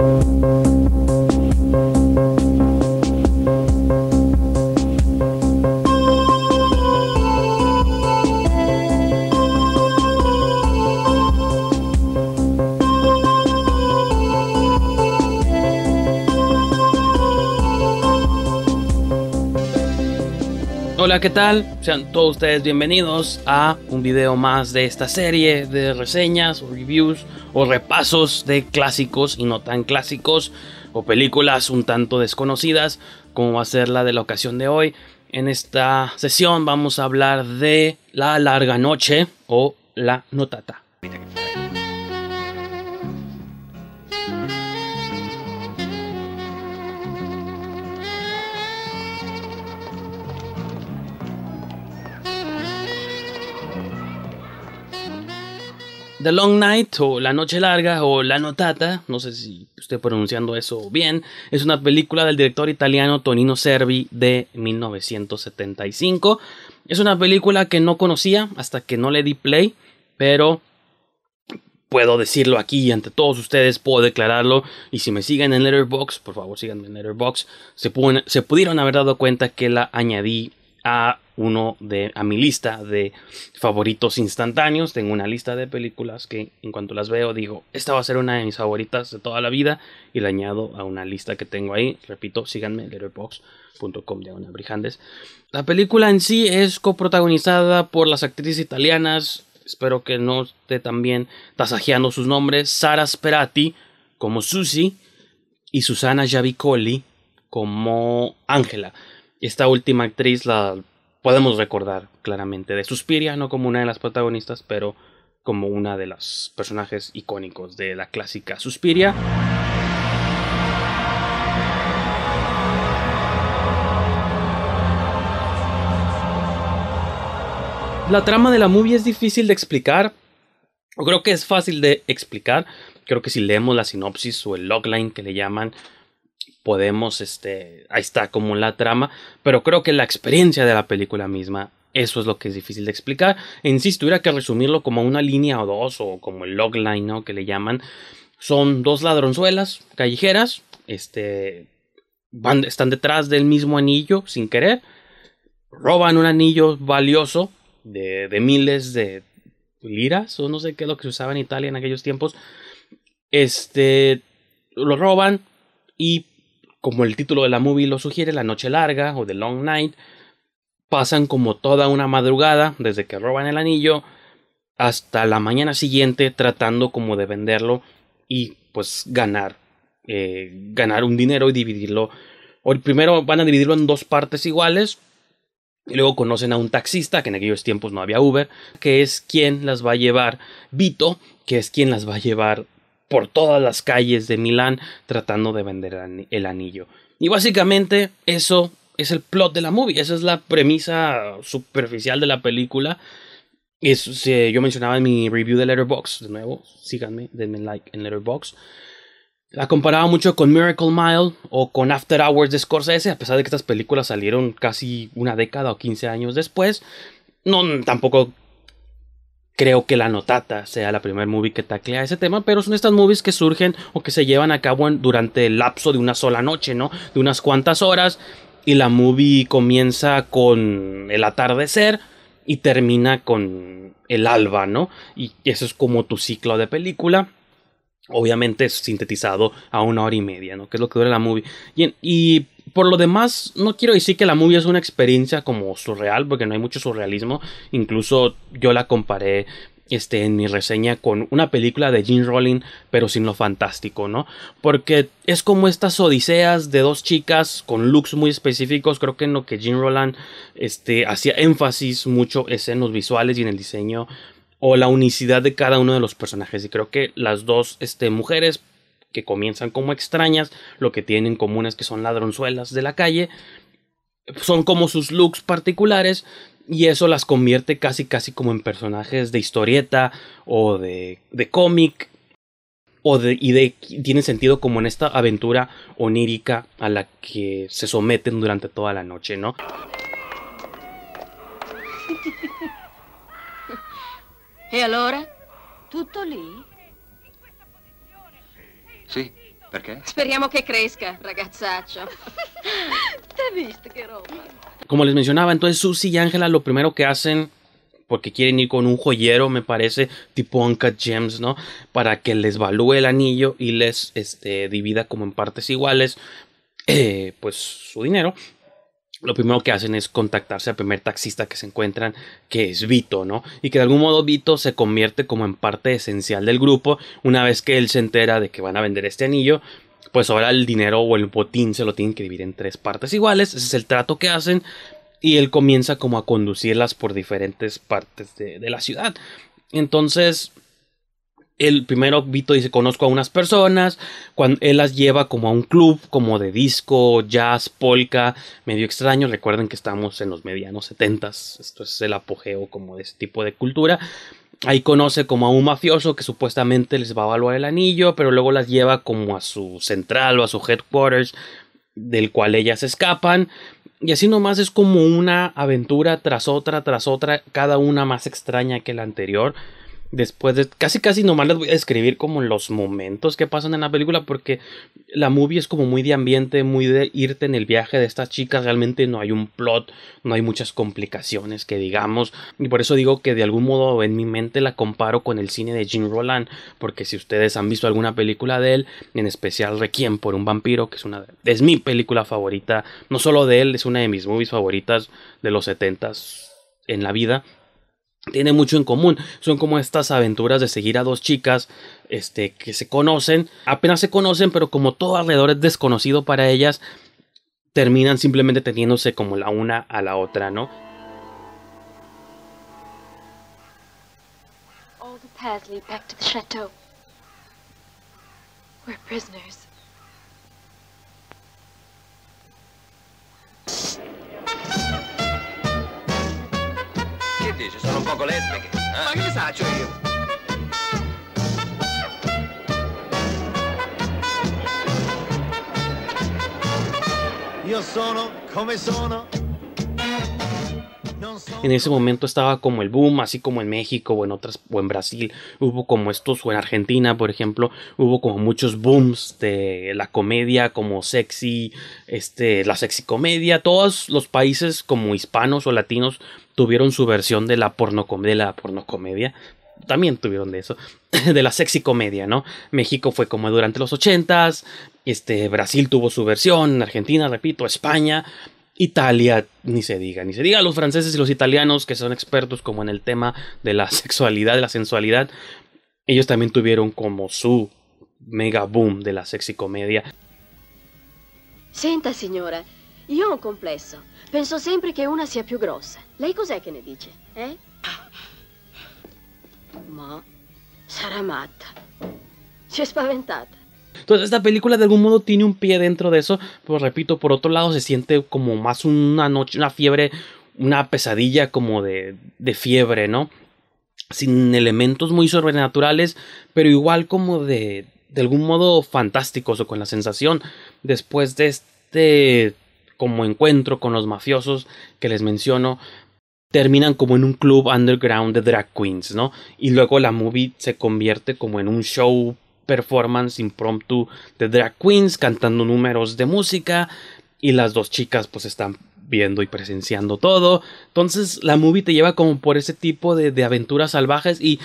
Thank you. ¿Qué tal? Sean todos ustedes bienvenidos a un video más de esta serie de reseñas o reviews o repasos de clásicos y no tan clásicos o películas un tanto desconocidas como va a ser la de la ocasión de hoy. En esta sesión vamos a hablar de La larga noche o La notata. The Long Night o La Noche Larga o La Notata, no sé si estoy pronunciando eso bien, es una película del director italiano Tonino Servi de 1975. Es una película que no conocía hasta que no le di play, pero puedo decirlo aquí ante todos ustedes, puedo declararlo. Y si me siguen en Letterboxd, por favor síganme en Letterboxd, se, se pudieron haber dado cuenta que la añadí a uno de a mi lista de favoritos instantáneos. Tengo una lista de películas que en cuanto las veo digo, esta va a ser una de mis favoritas de toda la vida y la añado a una lista que tengo ahí. Repito, síganme letterbox.com de brijandes. La película en sí es coprotagonizada por las actrices italianas, espero que no esté también tasajeando sus nombres, Sara Sperati como Susie y Susana Javicoli como Ángela. Esta última actriz la podemos recordar claramente de Suspiria, no como una de las protagonistas, pero como una de los personajes icónicos de la clásica Suspiria. La trama de la movie es difícil de explicar, creo que es fácil de explicar. Creo que si leemos la sinopsis o el logline que le llaman, podemos, este, ahí está como la trama, pero creo que la experiencia de la película misma, eso es lo que es difícil de explicar. En sí, si tuviera que resumirlo como una línea o dos, o como el logline, ¿no? Que le llaman, son dos ladronzuelas callejeras, este, van, están detrás del mismo anillo sin querer, roban un anillo valioso de, de miles de liras, o no sé qué es lo que se usaba en Italia en aquellos tiempos, este, lo roban y como el título de la movie lo sugiere, La Noche Larga o The Long Night, pasan como toda una madrugada desde que roban el anillo hasta la mañana siguiente tratando como de venderlo y pues ganar, eh, ganar un dinero y dividirlo. O primero van a dividirlo en dos partes iguales y luego conocen a un taxista, que en aquellos tiempos no había Uber, que es quien las va a llevar, Vito, que es quien las va a llevar por todas las calles de Milán tratando de vender el anillo. Y básicamente eso es el plot de la movie, esa es la premisa superficial de la película. Es, yo mencionaba en mi review de Letterboxd, de nuevo, síganme, denme like en Letterboxd. La comparaba mucho con Miracle Mile o con After Hours de Scorsese, a pesar de que estas películas salieron casi una década o 15 años después. No, tampoco creo que la notata sea la primer movie que taclea ese tema, pero son estas movies que surgen o que se llevan a cabo durante el lapso de una sola noche, ¿no? De unas cuantas horas y la movie comienza con el atardecer y termina con el alba, ¿no? Y eso es como tu ciclo de película. Obviamente sintetizado a una hora y media, ¿no? Que es lo que dura la movie. Y, y por lo demás, no quiero decir que la movie es una experiencia como surreal, porque no hay mucho surrealismo. Incluso yo la comparé este, en mi reseña con una película de Gene Rowling, pero sin lo fantástico, ¿no? Porque es como estas odiseas de dos chicas con looks muy específicos. Creo que en lo que Gene Rowling este, hacía énfasis mucho es en los visuales y en el diseño o la unicidad de cada uno de los personajes. Y creo que las dos este, mujeres que comienzan como extrañas, lo que tienen en común es que son ladronzuelas de la calle, son como sus looks particulares y eso las convierte casi casi como en personajes de historieta o de, de cómic o de, y de, tiene sentido como en esta aventura onírica a la que se someten durante toda la noche, ¿no? ¿Y ahora? ¿Tutto lì? Sì, Perché? Speriamo che cresca, ragazzaccio. T'hai visto che roba? Como les mencionaba, entonces Susie y Angela lo primero que hacen, porque quieren ir con un joyero, me parece, tipo Uncut Gems, ¿no? Para que les valúe el anillo y les este, divida como en partes iguales, eh, pues su dinero. Lo primero que hacen es contactarse al primer taxista que se encuentran, que es Vito, ¿no? Y que de algún modo Vito se convierte como en parte esencial del grupo una vez que él se entera de que van a vender este anillo pues ahora el dinero o el botín se lo tienen que dividir en tres partes iguales. Ese es el trato que hacen. Y él comienza como a conducirlas por diferentes partes de, de la ciudad. Entonces, el primero Vito dice conozco a unas personas, cuando él las lleva como a un club como de disco, jazz, polka, medio extraño, recuerden que estamos en los medianos setentas, esto es el apogeo como de ese tipo de cultura. Ahí conoce como a un mafioso que supuestamente les va a evaluar el anillo, pero luego las lleva como a su central o a su headquarters, del cual ellas escapan. Y así nomás es como una aventura tras otra, tras otra, cada una más extraña que la anterior después de casi casi nomás les voy a describir como los momentos que pasan en la película porque la movie es como muy de ambiente, muy de irte en el viaje de estas chicas, realmente no hay un plot, no hay muchas complicaciones que digamos y por eso digo que de algún modo en mi mente la comparo con el cine de Jean Roland porque si ustedes han visto alguna película de él, en especial Requiem por un vampiro, que es una es mi película favorita, no solo de él, es una de mis movies favoritas de los setentas en la vida tiene mucho en común. Son como estas aventuras de seguir a dos chicas este, que se conocen, apenas se conocen, pero como todo alrededor es desconocido para ellas, terminan simplemente teniéndose como la una a la otra, ¿no? All the paths lead back to the chateau. We're prisoners. Che dici? Sono un poco lesbiche. eh? Ma che ne saccio io? Io sono come sono. En ese momento estaba como el boom, así como en México o en otras, o en Brasil, hubo como estos, o en Argentina, por ejemplo, hubo como muchos booms de la comedia como sexy, este, la sexy comedia, todos los países como hispanos o latinos tuvieron su versión de la pornocom de la pornocomedia. También tuvieron de eso, de la sexy comedia, ¿no? México fue como durante los ochentas, este, Brasil tuvo su versión, Argentina, repito, España, Italia, ni se diga, ni se diga los franceses y los italianos que son expertos como en el tema de la sexualidad, de la sensualidad, ellos también tuvieron como su mega boom de la sexy comedia. Senta, signora, io ho un complesso. Penso sempre che una sia più grossa. Lei cos'è che ne dice? Eh? Ma sarà matta. Si è. Entonces esta película de algún modo tiene un pie dentro de eso, pero repito, por otro lado se siente como más una noche, una fiebre, una pesadilla como de, de fiebre, ¿no? Sin elementos muy sobrenaturales, pero igual como de, de algún modo fantásticos o con la sensación después de este como encuentro con los mafiosos que les menciono terminan como en un club underground de drag queens, ¿no? Y luego la movie se convierte como en un show performance impromptu de drag queens cantando números de música y las dos chicas pues están viendo y presenciando todo. Entonces la movie te lleva como por ese tipo de, de aventuras salvajes y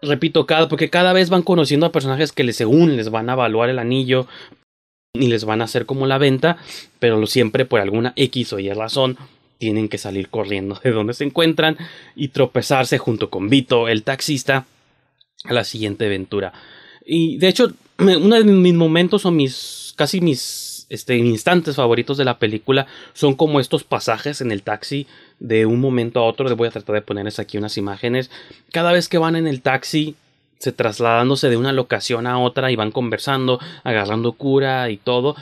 repito, cada, porque cada vez van conociendo a personajes que les, según les van a evaluar el anillo y les van a hacer como la venta, pero siempre por alguna X o Y razón tienen que salir corriendo de donde se encuentran y tropezarse junto con Vito, el taxista, a la siguiente aventura. Y de hecho, uno de mis momentos o mis casi mis este, instantes favoritos de la película son como estos pasajes en el taxi de un momento a otro. Les voy a tratar de ponerles aquí unas imágenes. Cada vez que van en el taxi, se trasladándose de una locación a otra y van conversando, agarrando cura y todo.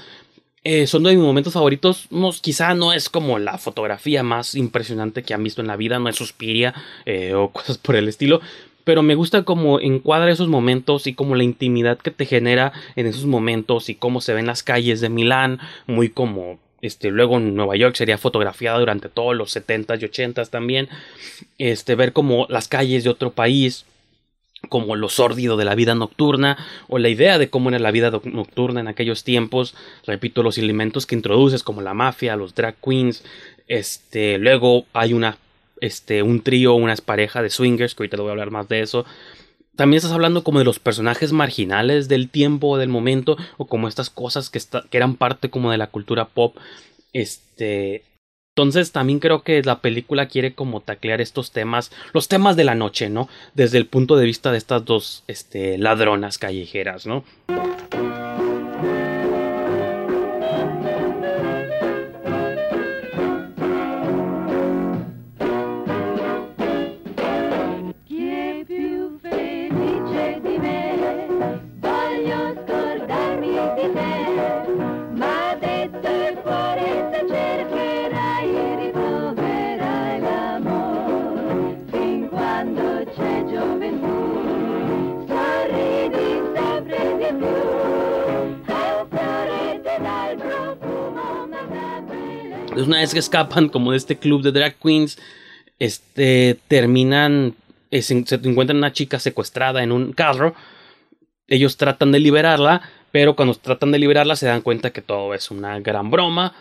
Eh, son de mis momentos favoritos. No, quizá no es como la fotografía más impresionante que han visto en la vida, no es Suspiria eh, o cosas por el estilo. Pero me gusta cómo encuadra esos momentos y como la intimidad que te genera en esos momentos y cómo se ven las calles de Milán, muy como este, luego en Nueva York sería fotografiada durante todos los 70s y 80s también. Este, ver como las calles de otro país, como lo sórdido de la vida nocturna o la idea de cómo era la vida nocturna en aquellos tiempos. Repito, los elementos que introduces como la mafia, los drag queens. Este, luego hay una, este, un trío, unas parejas de swingers, que ahorita le voy a hablar más de eso. También estás hablando como de los personajes marginales del tiempo o del momento o como estas cosas que, que eran parte como de la cultura pop. Este, entonces también creo que la película quiere como taclear estos temas, los temas de la noche, ¿no? Desde el punto de vista de estas dos este, ladronas callejeras, ¿no? Una vez que escapan como de este club de drag queens, este, terminan, eh, se, encuentran una chica secuestrada en un carro, ellos tratan de liberarla, pero cuando tratan de liberarla se dan cuenta que todo es una gran broma,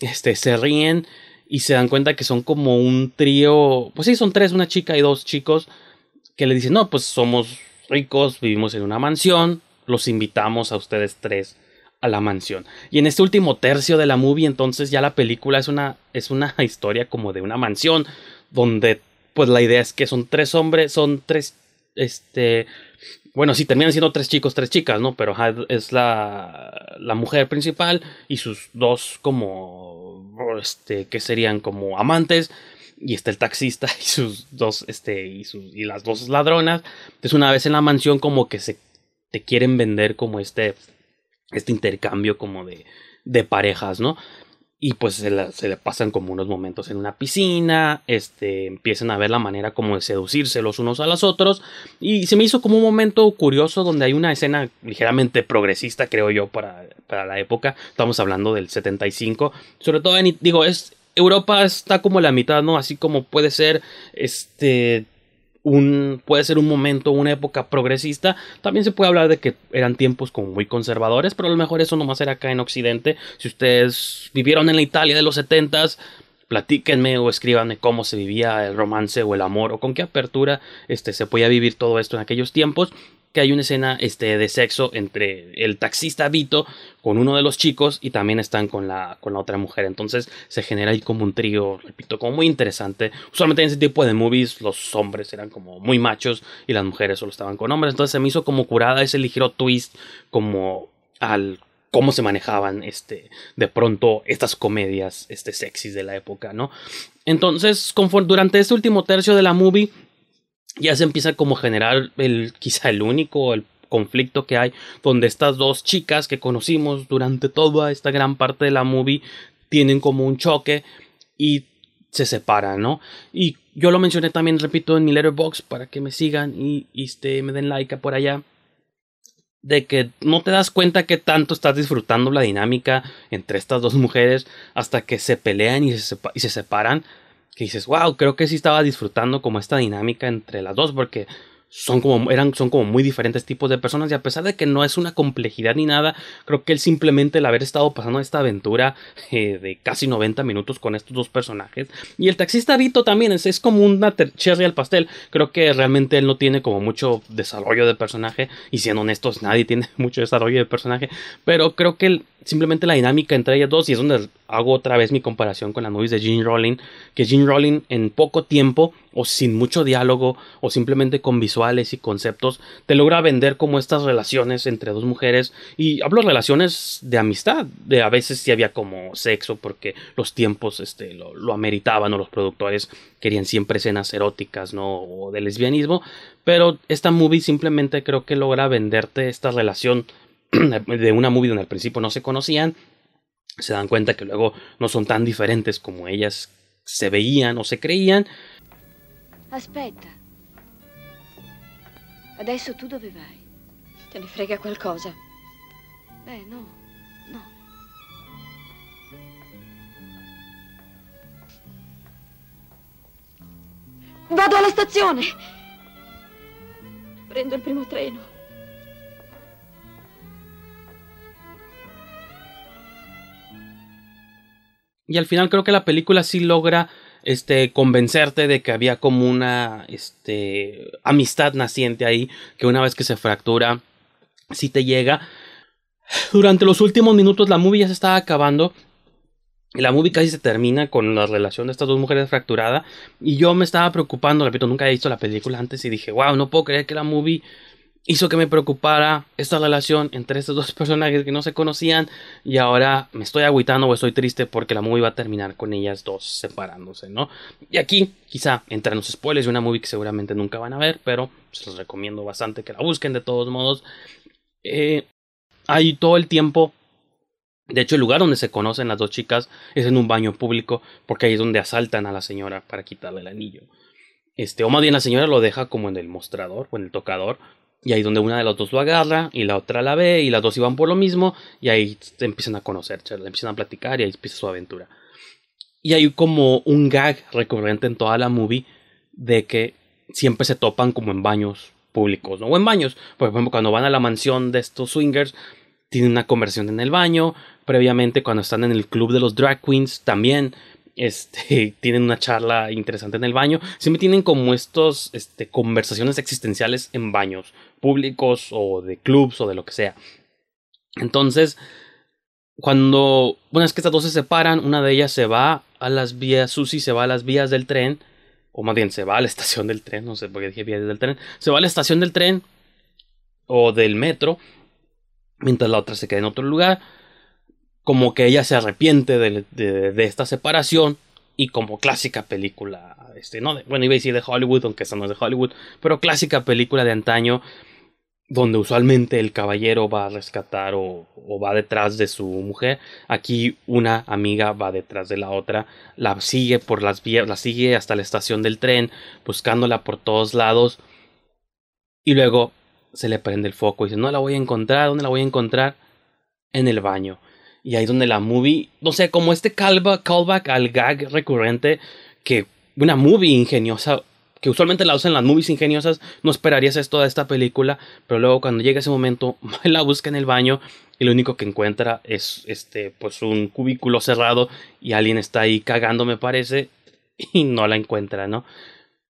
este, se ríen y se dan cuenta que son como un trío, pues sí, son tres, una chica y dos chicos, que le dicen, no, pues somos ricos, vivimos en una mansión, los invitamos a ustedes tres a la mansión. Y en este último tercio de la movie, entonces ya la película es una, es una historia como de una mansión, donde pues la idea es que son tres hombres, son tres, este, bueno, sí, terminan siendo tres chicos, tres chicas, ¿no? Pero es la, la mujer principal y sus dos como, este, que serían como amantes. Y está el taxista y sus dos, este, y, sus, y las dos ladronas. Entonces una vez en la mansión como que se te quieren vender como este este intercambio como de, de parejas, ¿no? Y pues se, le pasan como unos momentos en una piscina, este, empiezan a ver la manera como de seducirse los unos a los otros. Y se me hizo como un momento curioso donde hay una escena ligeramente progresista, creo yo, para, para la época. Estamos hablando del 75. Sobre todo, en, digo, es, Europa está como la mitad, ¿no? Así como puede ser, este, un, puede ser un momento, una época progresista. También se puede hablar de que eran tiempos como muy conservadores, pero a lo mejor eso nomás era acá en Occidente. Si ustedes vivieron en la Italia de los 70s, platíquenme o escríbanme cómo se vivía el romance o el amor o con qué apertura este, se podía vivir todo esto en aquellos tiempos que hay una escena este, de sexo entre el taxista Vito con uno de los chicos y también están con la, con la otra mujer. Entonces se genera ahí como un trío, repito, como muy interesante. Usualmente en ese tipo de movies los hombres eran como muy machos y las mujeres solo estaban con hombres. Entonces se me hizo como curada ese ligero twist como al cómo se manejaban este de pronto estas comedias este sexys de la época, ¿no? Entonces, durante este último tercio de la movie ya se empieza como a generar el quizá el único el conflicto que hay donde estas dos chicas que conocimos durante toda esta gran parte de la movie tienen como un choque y se separan, ¿no? Y yo lo mencioné también, repito, en mi letterbox para que me sigan y, este, me den like por allá. De que no te das cuenta que tanto estás disfrutando la dinámica entre estas dos mujeres hasta que se pelean y se, y se separan que dices, wow, creo que sí estaba disfrutando como esta dinámica entre las dos, porque son como, eran, son como muy diferentes tipos de personas y a pesar de que no es una complejidad ni nada, creo que él simplemente el haber estado pasando esta aventura eh, de casi 90 minutos con estos dos personajes y el taxista Vito también es, es como una cherry al pastel, creo que realmente él no tiene como mucho desarrollo de personaje y siendo honestos nadie tiene mucho desarrollo de personaje, pero creo que él, simplemente la dinámica entre ellas dos y es donde hago otra vez mi comparación con las movies de Gene Rowling, que Gene Rowling en poco tiempo o sin mucho diálogo o simplemente con visuales y conceptos te logra vender como estas relaciones entre dos mujeres. Y hablo de relaciones de amistad, de a veces si había como sexo porque los tiempos este, lo, lo ameritaban o los productores querían siempre escenas eróticas no o de lesbianismo, pero esta movie simplemente creo que logra venderte esta relación de una movie donde al principio no se conocían, se dan cuenta que luego no son tan diferentes como ellas se veían o se creían. Aspetta. Adesso tu dove vai? Te ne frega qualcosa? Eh, no, no. Vado alla stazione! Prendo il primo treno. Y al final creo que la película sí logra este, convencerte de que había como una este, amistad naciente ahí, que una vez que se fractura, sí te llega. Durante los últimos minutos la movie ya se estaba acabando. La movie casi se termina con la relación de estas dos mujeres fracturada. Y yo me estaba preocupando, repito, nunca he visto la película antes y dije, wow, no puedo creer que la movie hizo que me preocupara esta relación entre estos dos personajes que no se conocían y ahora me estoy agüitando o estoy triste porque la movie va a terminar con ellas dos separándose, ¿no? Y aquí quizá entran los spoilers de una movie que seguramente nunca van a ver, pero se los recomiendo bastante que la busquen de todos modos. Eh, hay todo el tiempo de hecho, el lugar donde se conocen las dos chicas es en un baño público, porque ahí es donde asaltan a la señora para quitarle el anillo. Este, o más bien la señora lo deja como en el mostrador o en el tocador, y ahí donde una de las dos lo agarra y la otra la ve y las dos iban por lo mismo y ahí empiezan a conocer, empiezan a platicar y ahí empieza su aventura. Y hay como un gag recurrente en toda la movie de que siempre se topan como en baños públicos, ¿no? O en baños. Por ejemplo, cuando van a la mansión de estos swingers, tienen una conversión en el baño. Previamente, cuando están en el club de los drag queens, también este, tienen una charla interesante en el baño. Siempre tienen como estos este, conversaciones existenciales en baños públicos o de clubs o de lo que sea. Entonces, cuando una vez que estas dos se separan, una de ellas se va a las vías, Susie se va a las vías del tren, o más bien se va a la estación del tren, no sé por qué dije vías del tren, se va a la estación del tren o del metro, mientras la otra se queda en otro lugar, como que ella se arrepiente de, esta separación y como clásica película, este, no, bueno, iba a decir de Hollywood, aunque esa no es de Hollywood, pero clásica película de antaño, donde usualmente el caballero va a rescatar o, va detrás de su mujer. Aquí una amiga va detrás de la otra, la sigue por las vías, la sigue hasta la estación del tren, buscándola por todos lados. Y luego se le prende el foco y dice, no la voy a encontrar, ¿dónde la voy a encontrar? En el baño. Y ahí donde la movie, no sé, como este callback al gag recurrente que una movie ingeniosa que usualmente la usan las movies ingeniosas, no esperarías esto de esta película, pero luego cuando llega ese momento, la busca en el baño y lo único que encuentra es este pues un cubículo cerrado y alguien está ahí cagando me parece y no la encuentra, ¿no?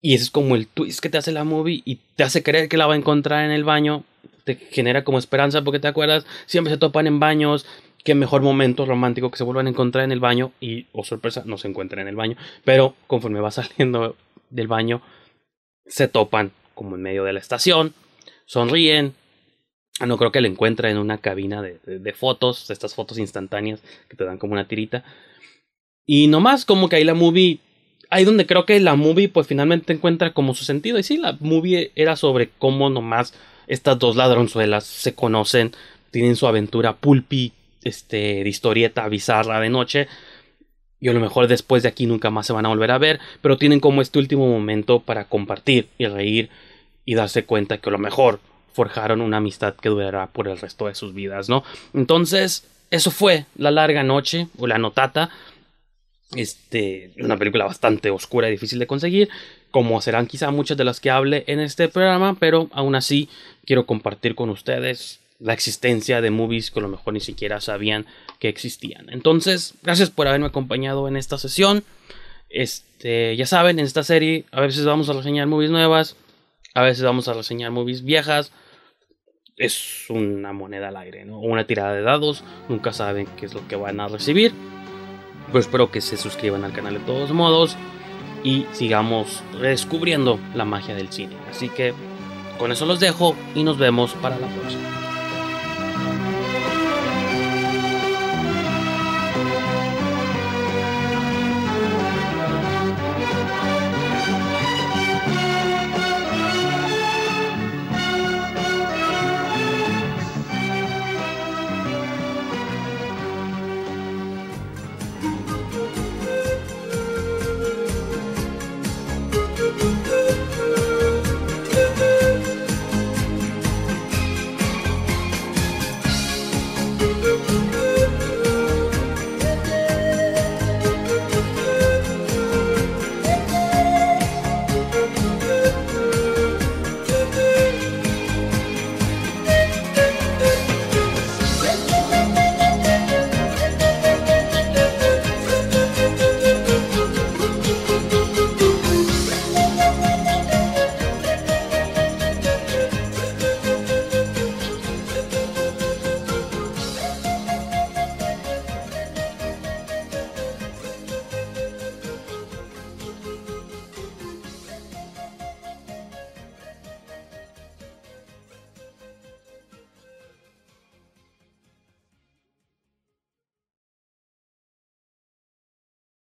Y ese es como el twist que te hace la movie y te hace creer que la va a encontrar en el baño, te genera como esperanza porque te acuerdas, siempre se topan en baños, qué mejor momento romántico que se vuelvan a encontrar en el baño y, oh sorpresa, no se encuentran en el baño, pero conforme va saliendo del baño, se topan como en medio de la estación, sonríen. Ah, no creo que le encuentre en una cabina de, de, fotos, estas fotos instantáneas que te dan como una tirita. Y nomás como que ahí la movie, ahí donde creo que la movie pues finalmente encuentra como su sentido. Y sí, la movie era sobre cómo nomás estas dos ladronzuelas se conocen, tienen su aventura pulpi, este, de historieta bizarra de noche y a lo mejor después de aquí nunca más se van a volver a ver, pero tienen como este último momento para compartir y reír y darse cuenta que a lo mejor forjaron una amistad que durará por el resto de sus vidas, ¿no? Entonces, eso fue La larga noche o La notata. Este, una película bastante oscura y difícil de conseguir, como serán quizá muchas de las que hable en este programa, pero aún así quiero compartir con ustedes la existencia de movies que a lo mejor ni siquiera sabían que existían. Entonces, gracias por haberme acompañado en esta sesión. Este, ya saben, en esta serie a veces vamos a reseñar movies nuevas, a veces vamos a reseñar movies viejas. Es una moneda al aire. Una tirada de dados, nunca saben qué es lo que van a recibir. Pues espero que se suscriban al canal de todos modos y sigamos descubriendo la magia del cine. Así que con eso los dejo y nos vemos para la próxima.